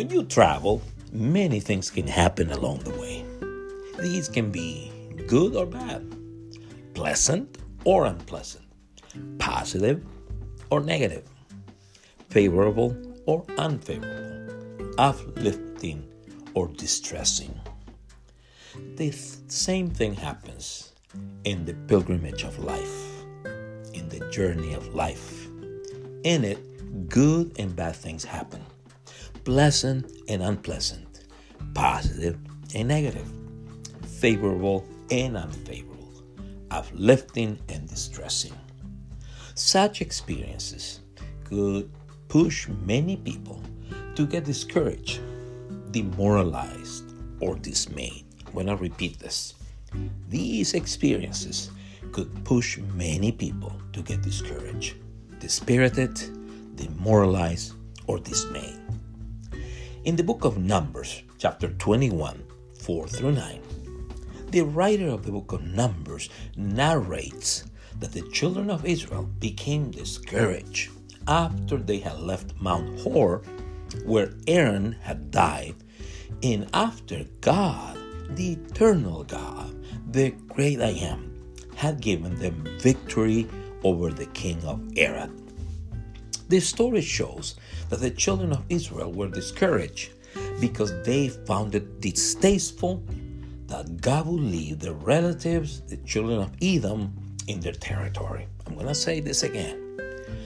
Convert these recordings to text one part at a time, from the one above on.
When you travel, many things can happen along the way. These can be good or bad, pleasant or unpleasant, positive or negative, favorable or unfavorable, uplifting or distressing. The same thing happens in the pilgrimage of life, in the journey of life. In it, good and bad things happen, pleasant and unpleasant, positive and negative, favorable and unfavorable, uplifting and distressing. Such experiences could push many people to get discouraged, demoralized, or dismayed. When I repeat this, these experiences could push many people to get discouraged, dispirited, demoralized, or dismayed. In the book of Numbers, chapter 21, 4 through 9, the writer of the book of Numbers narrates that the children of Israel became discouraged after they had left Mount Hor, where Aaron had died, and after God, the eternal God, the great I am, had given them victory over the king of Arad. The story shows that the children of Israel were discouraged because they found it distasteful that God would leave their relatives, the children of Edom, in their territory. I'm going to say this again.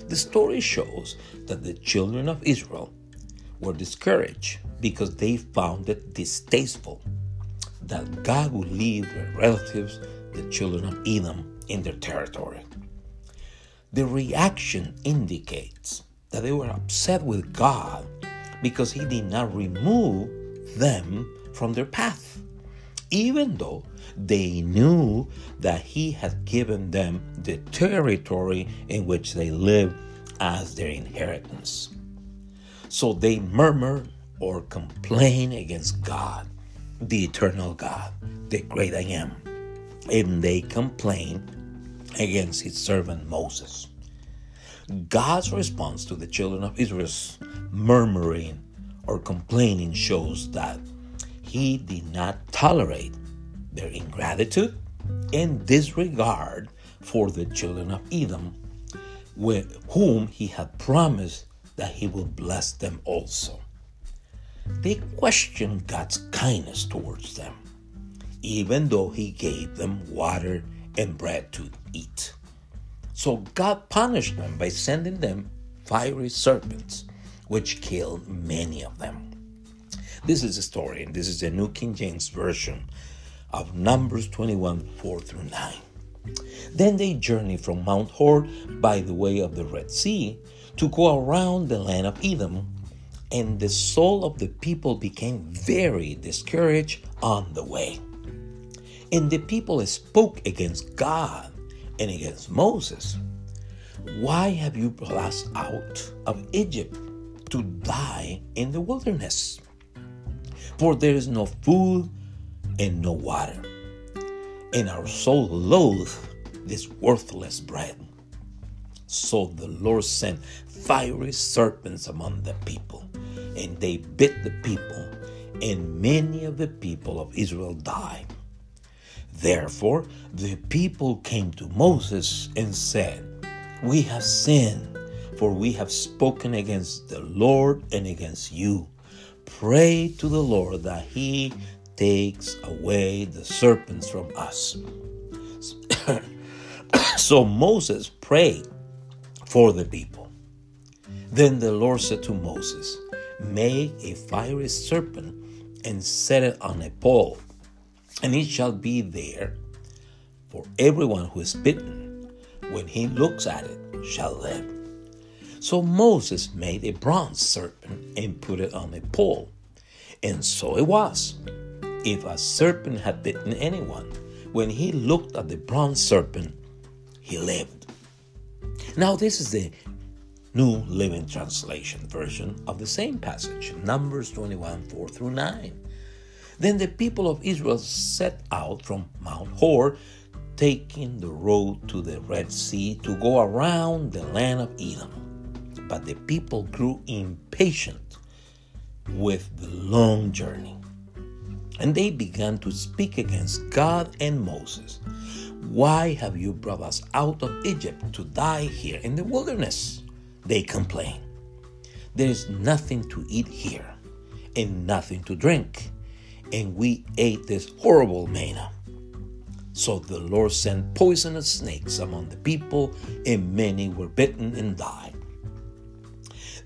The story shows that the children of Israel were discouraged because they found it distasteful that God would leave their relatives, the children of Edom, in their territory. The reaction indicates that they were upset with God because He did not remove them from their path even though they knew that he had given them the territory in which they lived as their inheritance. So they murmur or complain against God, the eternal God, the great I am. And they complained against his servant Moses. God's response to the children of Israel's murmuring or complaining shows that he did not tolerate their ingratitude and disregard for the children of Edom, with whom he had promised that he would bless them also. They questioned God's kindness towards them, even though he gave them water and bread to eat. So God punished them by sending them fiery serpents, which killed many of them. This is the story, and this is the New King James Version of Numbers 21 4 through 9. Then they journeyed from Mount Hor by the way of the Red Sea to go around the land of Edom, and the soul of the people became very discouraged on the way. And the people spoke against God and against Moses. Why have you brought us out of Egypt to die in the wilderness? For there is no food and no water. And our soul loathes this worthless bread. So the Lord sent fiery serpents among the people, and they bit the people, and many of the people of Israel died. Therefore, the people came to Moses and said, We have sinned, for we have spoken against the Lord and against you. Pray to the Lord that he takes away the serpents from us. so Moses prayed for the people. Then the Lord said to Moses, Make a fiery serpent and set it on a pole, and it shall be there for everyone who is bitten. When he looks at it, shall live. So Moses made a bronze serpent and put it on a pole. And so it was. If a serpent had bitten anyone, when he looked at the bronze serpent, he lived. Now, this is the New Living Translation version of the same passage, Numbers 21 4 through 9. Then the people of Israel set out from Mount Hor, taking the road to the Red Sea to go around the land of Edom. But the people grew impatient with the long journey. And they began to speak against God and Moses. Why have you brought us out of Egypt to die here in the wilderness? They complained. There is nothing to eat here and nothing to drink, and we ate this horrible manna. So the Lord sent poisonous snakes among the people, and many were bitten and died.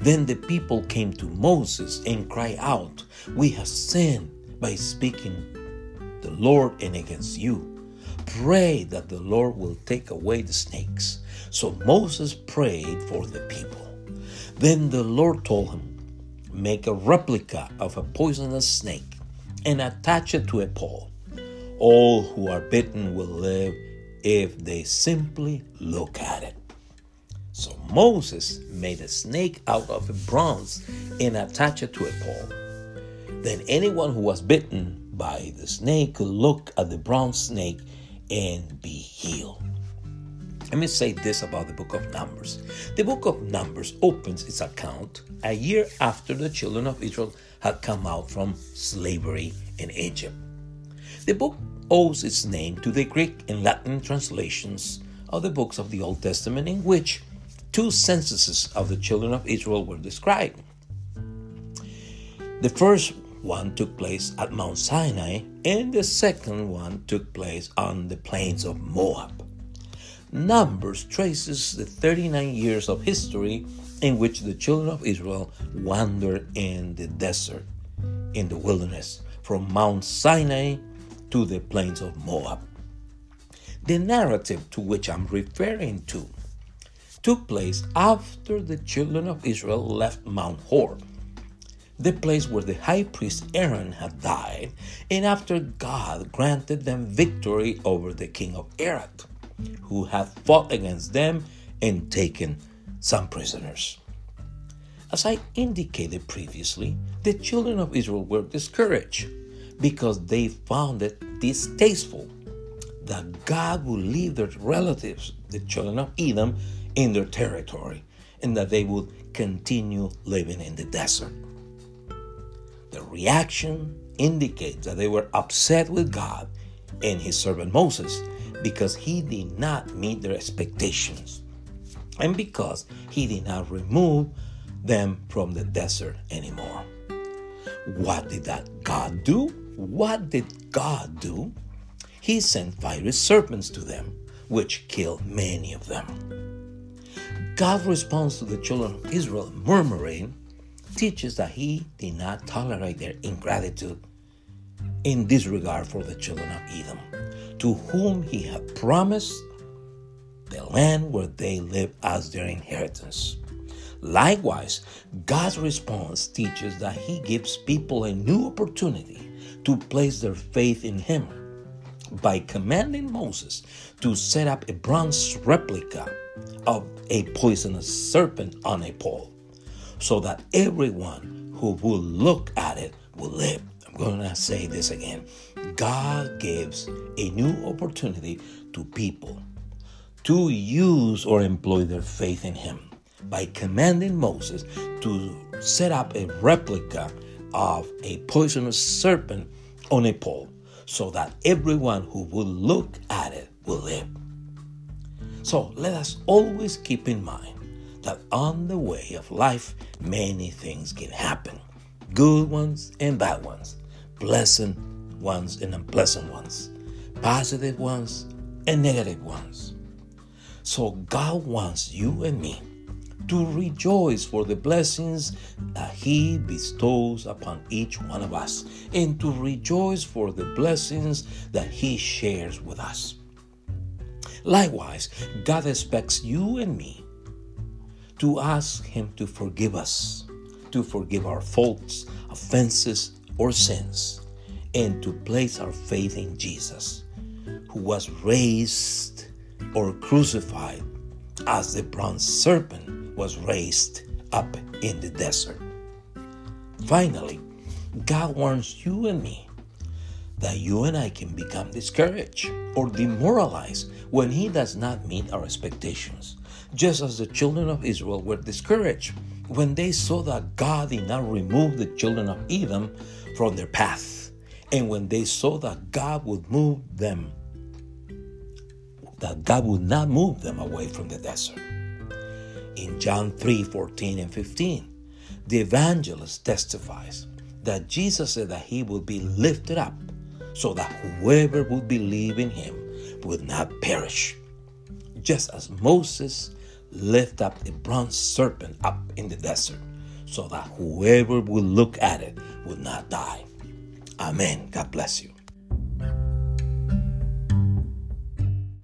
Then the people came to Moses and cried out, We have sinned by speaking the Lord and against you. Pray that the Lord will take away the snakes. So Moses prayed for the people. Then the Lord told him, Make a replica of a poisonous snake and attach it to a pole. All who are bitten will live if they simply look at it. So Moses made a snake out of bronze and attached it to a pole. Then anyone who was bitten by the snake could look at the bronze snake and be healed. Let me say this about the book of Numbers. The book of Numbers opens its account a year after the children of Israel had come out from slavery in Egypt. The book owes its name to the Greek and Latin translations of the books of the Old Testament, in which two censuses of the children of Israel were described. The first one took place at Mount Sinai, and the second one took place on the plains of Moab. Numbers traces the 39 years of history in which the children of Israel wandered in the desert, in the wilderness, from Mount Sinai to the plains of Moab. The narrative to which I'm referring to took place after the children of Israel left Mount Hor, the place where the high priest Aaron had died, and after God granted them victory over the king of Arad, who had fought against them and taken some prisoners. As I indicated previously, the children of Israel were discouraged because they found it distasteful that God would leave their relatives, the children of Edom, in their territory and that they would continue living in the desert. The reaction indicates that they were upset with God and his servant Moses because he did not meet their expectations and because he did not remove them from the desert anymore. What did that God do? What did God do? He sent fiery serpents to them, which killed many of them. God's response to the children of Israel murmuring teaches that He did not tolerate their ingratitude in disregard for the children of Edom, to whom He had promised the land where they live as their inheritance. Likewise, God's response teaches that He gives people a new opportunity to place their faith in Him by commanding Moses to set up a bronze replica of a poisonous serpent on a pole, so that everyone who will look at it will live. Going to say this again. God gives a new opportunity to people to use or employ their faith in Him by commanding Moses to set up a replica of a poisonous serpent on a pole so that everyone who will look at it will live. So let us always keep in mind that on the way of life, many things can happen good ones and bad ones, pleasant ones and unpleasant ones, positive ones and negative ones. So God wants you and me to rejoice for the blessings that He bestows upon each one of us, and to rejoice for the blessings that He shares with us. Likewise, God expects you and me to ask Him to forgive us, to forgive our faults, offenses, or sins, and to place our faith in Jesus, who was raised or crucified as the bronze serpent was raised up in the desert. Finally, God warns you and me that you and I can become discouraged or demoralized when he does not meet our expectations, just as the children of Israel were discouraged when they saw that God did not remove the children of Edom from their path, and when they saw that God would move them, that God would not move them away from the desert. In John 3 14 and 15, the evangelist testifies that Jesus said that he would be lifted up so that whoever would believe in him would not perish. Just as Moses lifted up the bronze serpent up in the desert so that whoever would look at it would not die. Amen. God bless you.